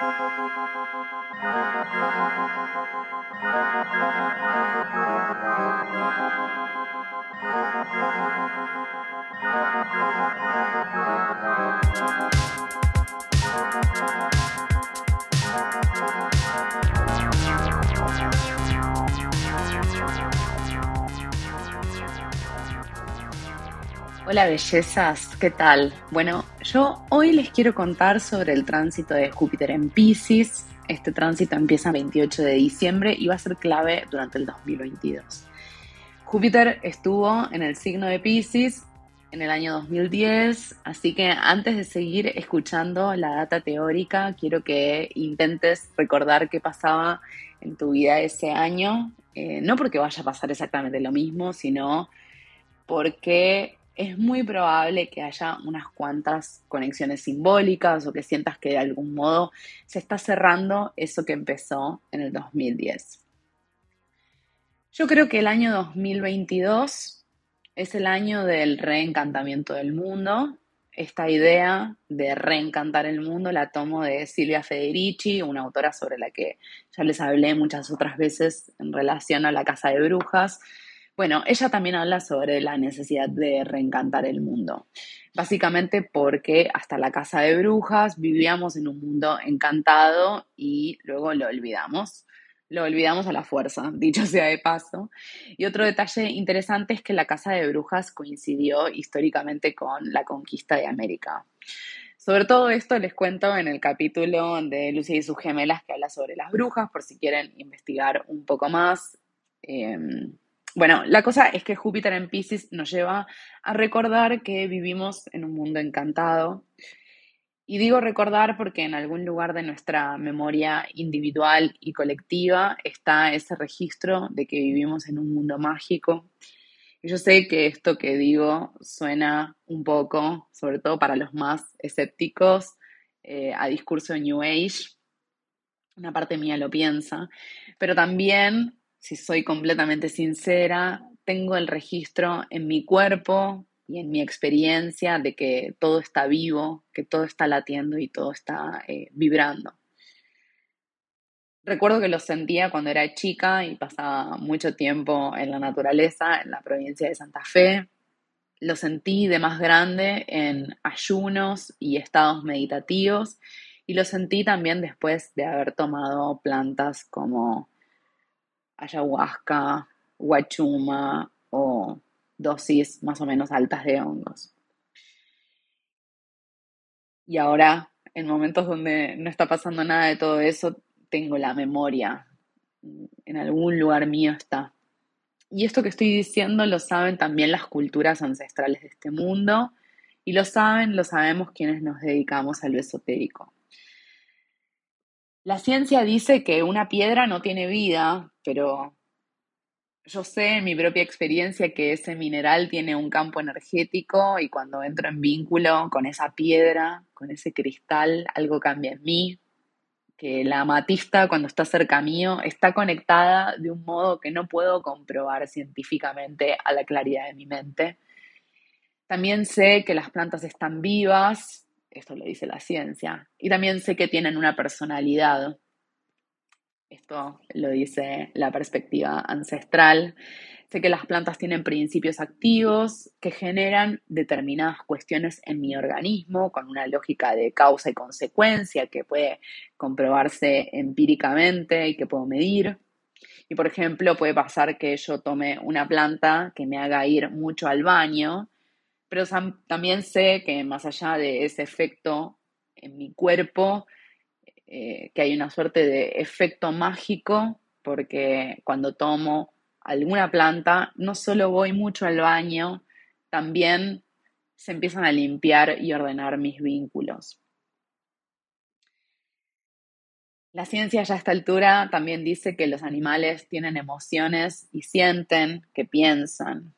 Thank Hola bellezas, ¿qué tal? Bueno, yo hoy les quiero contar sobre el tránsito de Júpiter en Pisces. Este tránsito empieza el 28 de diciembre y va a ser clave durante el 2022. Júpiter estuvo en el signo de Pisces en el año 2010, así que antes de seguir escuchando la data teórica, quiero que intentes recordar qué pasaba en tu vida ese año, eh, no porque vaya a pasar exactamente lo mismo, sino porque es muy probable que haya unas cuantas conexiones simbólicas o que sientas que de algún modo se está cerrando eso que empezó en el 2010. Yo creo que el año 2022 es el año del reencantamiento del mundo. Esta idea de reencantar el mundo la tomo de Silvia Federici, una autora sobre la que ya les hablé muchas otras veces en relación a la Casa de Brujas, bueno, ella también habla sobre la necesidad de reencantar el mundo. Básicamente porque hasta la casa de brujas vivíamos en un mundo encantado y luego lo olvidamos. Lo olvidamos a la fuerza, dicho sea de paso. Y otro detalle interesante es que la casa de brujas coincidió históricamente con la conquista de América. Sobre todo esto les cuento en el capítulo de Lucia y sus gemelas que habla sobre las brujas, por si quieren investigar un poco más. Em, bueno, la cosa es que Júpiter en Pisces nos lleva a recordar que vivimos en un mundo encantado. Y digo recordar porque en algún lugar de nuestra memoria individual y colectiva está ese registro de que vivimos en un mundo mágico. Y yo sé que esto que digo suena un poco, sobre todo para los más escépticos, eh, a discurso New Age. Una parte mía lo piensa, pero también si soy completamente sincera, tengo el registro en mi cuerpo y en mi experiencia de que todo está vivo, que todo está latiendo y todo está eh, vibrando. Recuerdo que lo sentía cuando era chica y pasaba mucho tiempo en la naturaleza, en la provincia de Santa Fe. Lo sentí de más grande en ayunos y estados meditativos y lo sentí también después de haber tomado plantas como ayahuasca, guachuma o dosis más o menos altas de hongos. Y ahora, en momentos donde no está pasando nada de todo eso, tengo la memoria. En algún lugar mío está. Y esto que estoy diciendo lo saben también las culturas ancestrales de este mundo y lo saben, lo sabemos quienes nos dedicamos a lo esotérico. La ciencia dice que una piedra no tiene vida, pero yo sé en mi propia experiencia que ese mineral tiene un campo energético y cuando entro en vínculo con esa piedra, con ese cristal, algo cambia en mí, que la amatista cuando está cerca mío está conectada de un modo que no puedo comprobar científicamente a la claridad de mi mente. También sé que las plantas están vivas esto lo dice la ciencia. Y también sé que tienen una personalidad. Esto lo dice la perspectiva ancestral. Sé que las plantas tienen principios activos que generan determinadas cuestiones en mi organismo con una lógica de causa y consecuencia que puede comprobarse empíricamente y que puedo medir. Y por ejemplo, puede pasar que yo tome una planta que me haga ir mucho al baño pero también sé que más allá de ese efecto en mi cuerpo, eh, que hay una suerte de efecto mágico, porque cuando tomo alguna planta, no solo voy mucho al baño, también se empiezan a limpiar y ordenar mis vínculos. La ciencia ya a esta altura también dice que los animales tienen emociones y sienten, que piensan,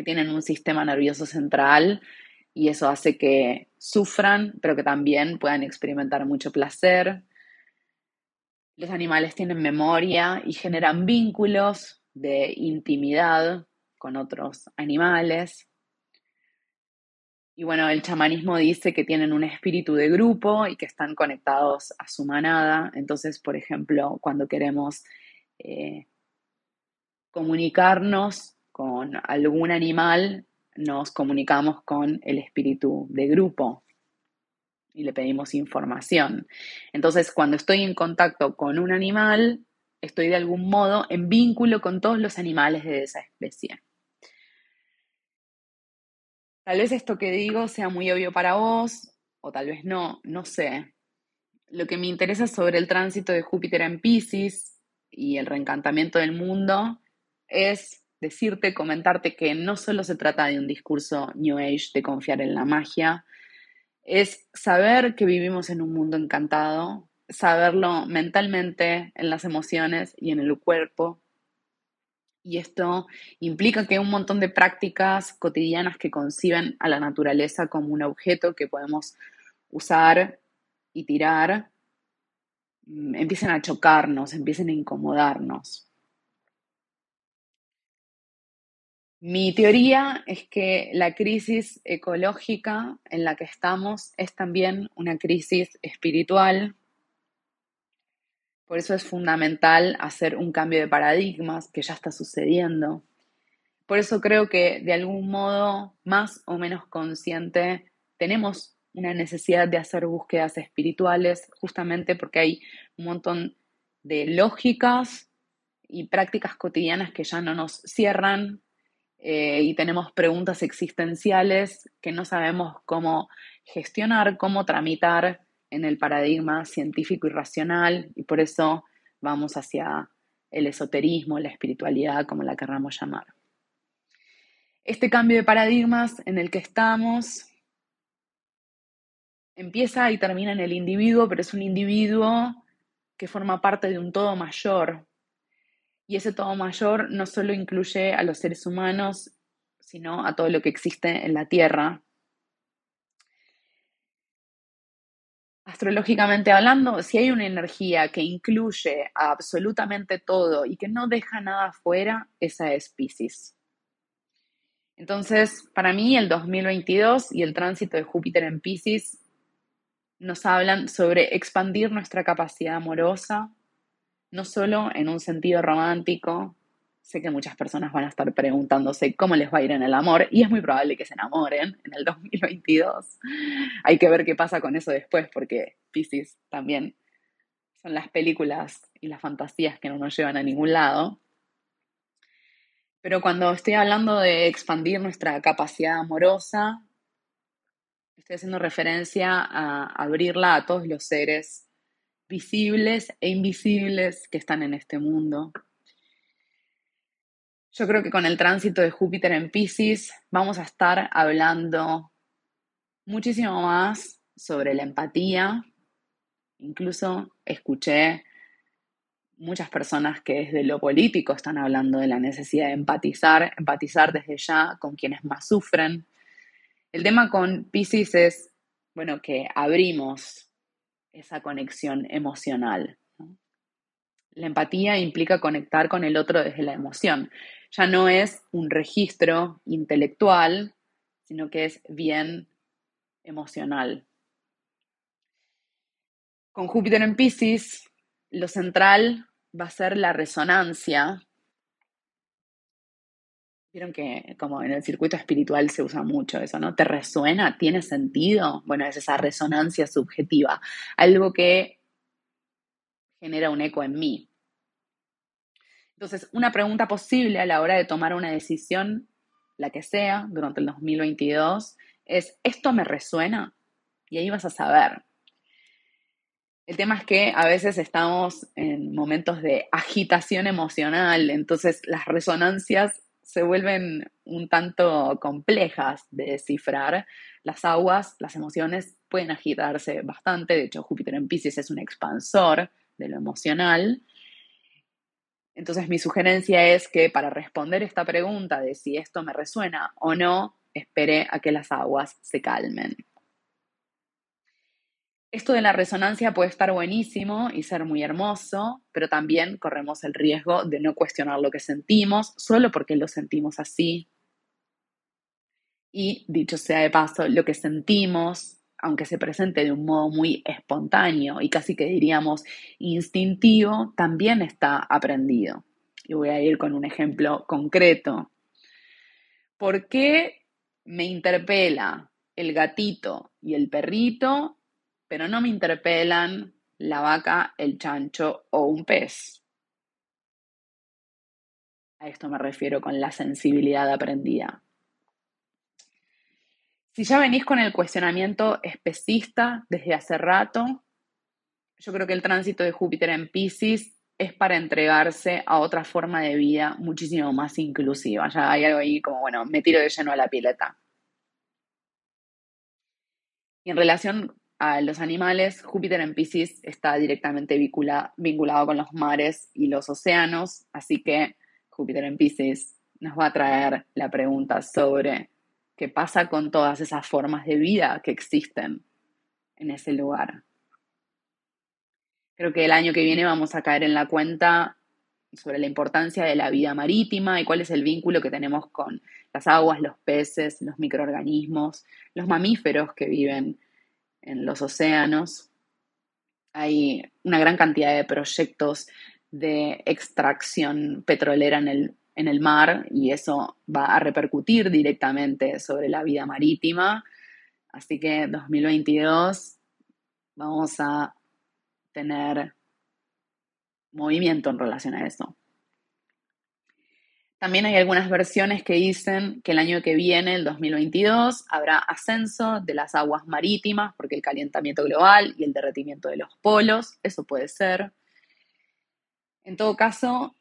que tienen un sistema nervioso central y eso hace que sufran, pero que también puedan experimentar mucho placer. Los animales tienen memoria y generan vínculos de intimidad con otros animales. Y bueno, el chamanismo dice que tienen un espíritu de grupo y que están conectados a su manada. Entonces, por ejemplo, cuando queremos eh, comunicarnos con algún animal, nos comunicamos con el espíritu de grupo y le pedimos información. Entonces, cuando estoy en contacto con un animal, estoy de algún modo en vínculo con todos los animales de esa especie. Tal vez esto que digo sea muy obvio para vos, o tal vez no, no sé. Lo que me interesa sobre el tránsito de Júpiter en Pisces y el reencantamiento del mundo es decirte, comentarte que no solo se trata de un discurso New Age de confiar en la magia, es saber que vivimos en un mundo encantado, saberlo mentalmente, en las emociones y en el cuerpo. Y esto implica que un montón de prácticas cotidianas que conciben a la naturaleza como un objeto que podemos usar y tirar, mm, empiecen a chocarnos, empiecen a incomodarnos. Mi teoría es que la crisis ecológica en la que estamos es también una crisis espiritual. Por eso es fundamental hacer un cambio de paradigmas que ya está sucediendo. Por eso creo que de algún modo, más o menos consciente, tenemos una necesidad de hacer búsquedas espirituales, justamente porque hay un montón de lógicas y prácticas cotidianas que ya no nos cierran eh, y tenemos preguntas existenciales que no sabemos cómo gestionar, cómo tramitar en el paradigma científico y racional y por eso vamos hacia el esoterismo, la espiritualidad, como la querramos llamar. Este cambio de paradigmas en el que estamos empieza y termina en el individuo, pero es un individuo que forma parte de un todo mayor, y ese todo mayor no solo incluye a los seres humanos, sino a todo lo que existe en la Tierra. Astrológicamente hablando, si hay una energía que incluye a absolutamente todo y que no deja nada afuera, esa es Pisces. Entonces, para mí, el 2022 y el tránsito de Júpiter en Pisces nos hablan sobre expandir nuestra capacidad amorosa, no solo en un sentido romántico. Sé que muchas personas van a estar preguntándose cómo les va a ir en el amor y es muy probable que se enamoren en el 2022. Hay que ver qué pasa con eso después porque Pisces también son las películas y las fantasías que no nos llevan a ningún lado. Pero cuando estoy hablando de expandir nuestra capacidad amorosa, estoy haciendo referencia a abrirla a todos los seres visibles e invisibles que están en este mundo. Yo creo que con el tránsito de Júpiter en Pisces vamos a estar hablando muchísimo más sobre la empatía. Incluso escuché muchas personas que desde lo político están hablando de la necesidad de empatizar, empatizar desde ya con quienes más sufren. El tema con Pisces es, bueno, que abrimos esa conexión emocional. La empatía implica conectar con el otro desde la emoción. Ya no es un registro intelectual, sino que es bien emocional. Con Júpiter en Pisces, lo central va a ser la resonancia Vieron que como en el circuito espiritual se usa mucho eso, ¿no? ¿Te resuena? ¿Tiene sentido? Bueno, es esa resonancia subjetiva, algo que genera un eco en mí. Entonces, una pregunta posible a la hora de tomar una decisión, la que sea, durante el 2022, es, ¿esto me resuena? Y ahí vas a saber. El tema es que a veces estamos en momentos de agitación emocional, entonces las resonancias se vuelven un tanto complejas de descifrar. Las aguas, las emociones pueden agitarse bastante, de hecho Júpiter en Pisces es un expansor de lo emocional. Entonces mi sugerencia es que para responder esta pregunta de si esto me resuena o no, espere a que las aguas se calmen. Esto de la resonancia puede estar buenísimo y ser muy hermoso, pero también corremos el riesgo de no cuestionar lo que sentimos solo porque lo sentimos así. Y dicho sea de paso, lo que sentimos, aunque se presente de un modo muy espontáneo y casi que diríamos instintivo, también está aprendido. Y voy a ir con un ejemplo concreto. ¿Por qué me interpela el gatito y el perrito, pero no me interpelan la vaca, el chancho o un pez? A esto me refiero con la sensibilidad aprendida. Si ya venís con el cuestionamiento especista desde hace rato, yo creo que el tránsito de Júpiter en Pisces es para entregarse a otra forma de vida muchísimo más inclusiva. Ya hay algo ahí como, bueno, me tiro de lleno a la pileta. Y en relación a los animales, Júpiter en Pisces está directamente vinculado con los mares y los océanos, así que Júpiter en Pisces nos va a traer la pregunta sobre qué pasa con todas esas formas de vida que existen en ese lugar. Creo que el año que viene vamos a caer en la cuenta sobre la importancia de la vida marítima y cuál es el vínculo que tenemos con las aguas, los peces, los microorganismos, los mamíferos que viven en los océanos. Hay una gran cantidad de proyectos de extracción petrolera en el en el mar y eso va a repercutir directamente sobre la vida marítima. Así que 2022 vamos a tener movimiento en relación a eso. También hay algunas versiones que dicen que el año que viene, el 2022, habrá ascenso de las aguas marítimas porque el calentamiento global y el derretimiento de los polos, eso puede ser. En todo caso,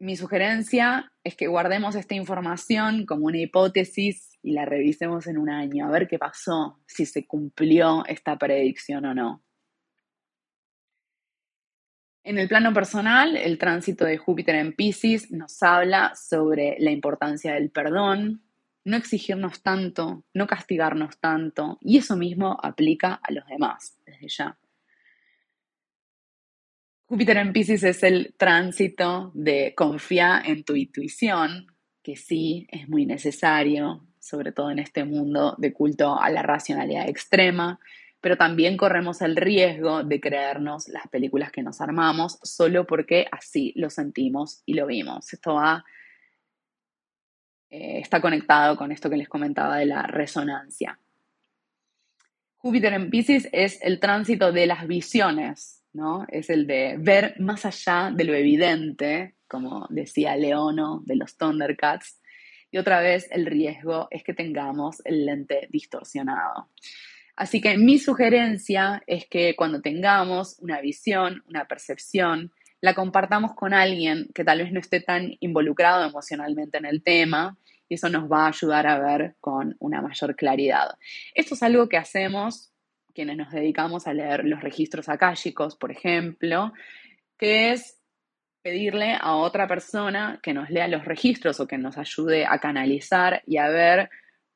mi sugerencia es que guardemos esta información como una hipótesis y la revisemos en un año, a ver qué pasó, si se cumplió esta predicción o no. En el plano personal, el tránsito de Júpiter en Pisces nos habla sobre la importancia del perdón, no exigirnos tanto, no castigarnos tanto, y eso mismo aplica a los demás, desde ya. Júpiter en Pisces es el tránsito de confiar en tu intuición, que sí es muy necesario, sobre todo en este mundo de culto a la racionalidad extrema, pero también corremos el riesgo de creernos las películas que nos armamos solo porque así lo sentimos y lo vimos. Esto eh, está conectado con esto que les comentaba de la resonancia. Júpiter en Pisces es el tránsito de las visiones, ¿no? Es el de ver más allá de lo evidente, como decía Leono de los Thundercats. Y otra vez el riesgo es que tengamos el lente distorsionado. Así que mi sugerencia es que cuando tengamos una visión, una percepción, la compartamos con alguien que tal vez no esté tan involucrado emocionalmente en el tema y eso nos va a ayudar a ver con una mayor claridad. Esto es algo que hacemos quienes nos dedicamos a leer los registros akáshicos, por ejemplo, que es pedirle a otra persona que nos lea los registros o que nos ayude a canalizar y a ver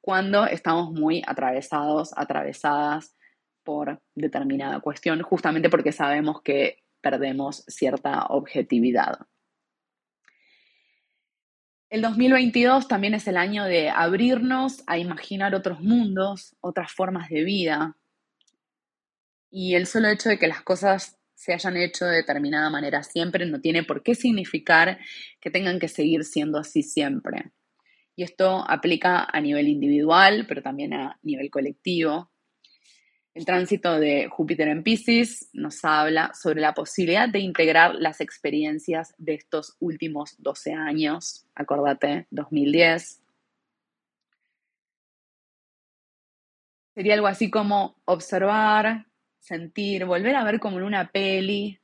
cuándo estamos muy atravesados, atravesadas por determinada cuestión, justamente porque sabemos que perdemos cierta objetividad. El 2022 también es el año de abrirnos a imaginar otros mundos, otras formas de vida, y el solo hecho de que las cosas se hayan hecho de determinada manera siempre no tiene por qué significar que tengan que seguir siendo así siempre. Y esto aplica a nivel individual, pero también a nivel colectivo. El tránsito de Júpiter en Pisces nos habla sobre la posibilidad de integrar las experiencias de estos últimos 12 años. Acordate, 2010. Sería algo así como observar, sentir, volver a ver como en una peli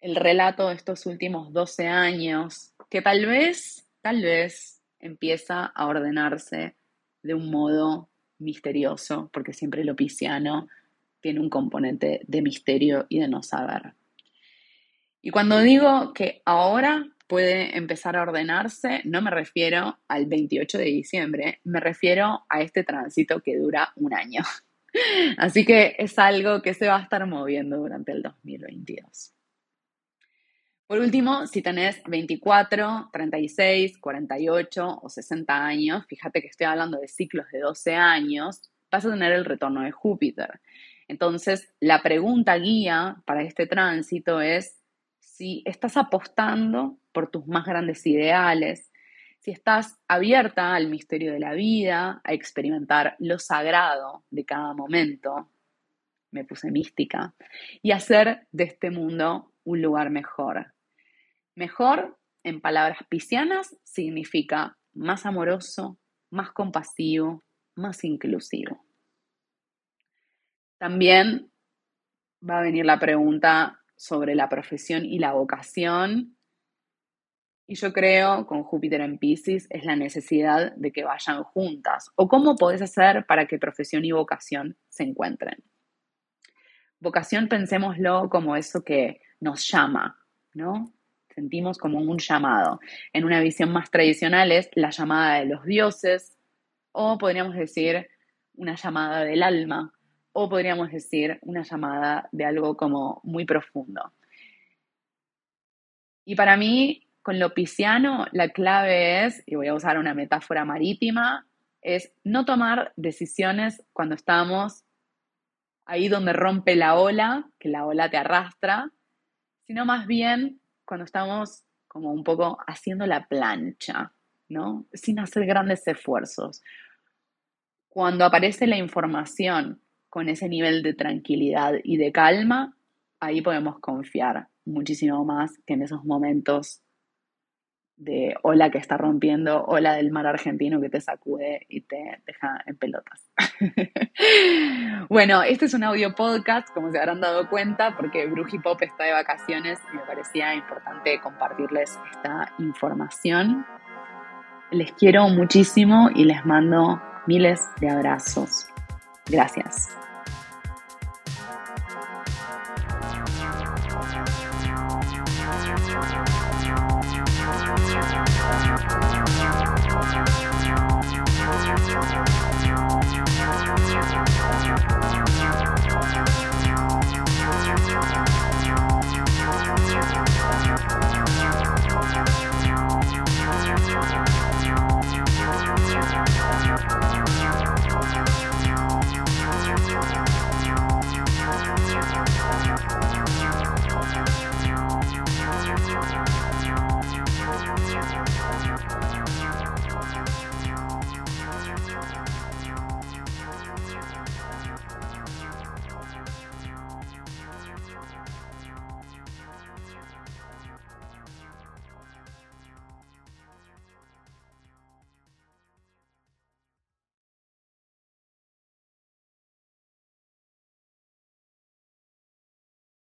el relato de estos últimos 12 años, que tal vez, tal vez empieza a ordenarse de un modo misterioso, porque siempre lo pisciano tiene un componente de misterio y de no saber. Y cuando digo que ahora puede empezar a ordenarse, no me refiero al 28 de diciembre, me refiero a este tránsito que dura un año. Así que es algo que se va a estar moviendo durante el 2022. Por último, si tenés 24, 36, 48 o 60 años, fíjate que estoy hablando de ciclos de 12 años, vas a tener el retorno de Júpiter. Entonces, la pregunta guía para este tránsito es si estás apostando por tus más grandes ideales, si estás abierta al misterio de la vida, a experimentar lo sagrado de cada momento, me puse mística, y hacer de este mundo un lugar mejor. Mejor, en palabras piscianas, significa más amoroso, más compasivo, más inclusivo. También va a venir la pregunta sobre la profesión y la vocación. Y yo creo, con Júpiter en Pisces, es la necesidad de que vayan juntas. ¿O cómo podés hacer para que profesión y vocación se encuentren? Vocación, pensémoslo como eso que nos llama, ¿no? Sentimos como un llamado. En una visión más tradicional es la llamada de los dioses, o podríamos decir una llamada del alma, o podríamos decir una llamada de algo como muy profundo. Y para mí, con lo pisciano, la clave es, y voy a usar una metáfora marítima, es no tomar decisiones cuando estamos ahí donde rompe la ola, que la ola te arrastra, sino más bien cuando estamos como un poco haciendo la plancha, ¿no? Sin hacer grandes esfuerzos. Cuando aparece la información con ese nivel de tranquilidad y de calma, ahí podemos confiar muchísimo más que en esos momentos de ola que está rompiendo, ola del mar argentino que te sacude y te deja en pelotas. bueno, este es un audio podcast, como se habrán dado cuenta, porque Bruji Pop está de vacaciones y me parecía importante compartirles esta información. Les quiero muchísimo y les mando miles de abrazos. Gracias.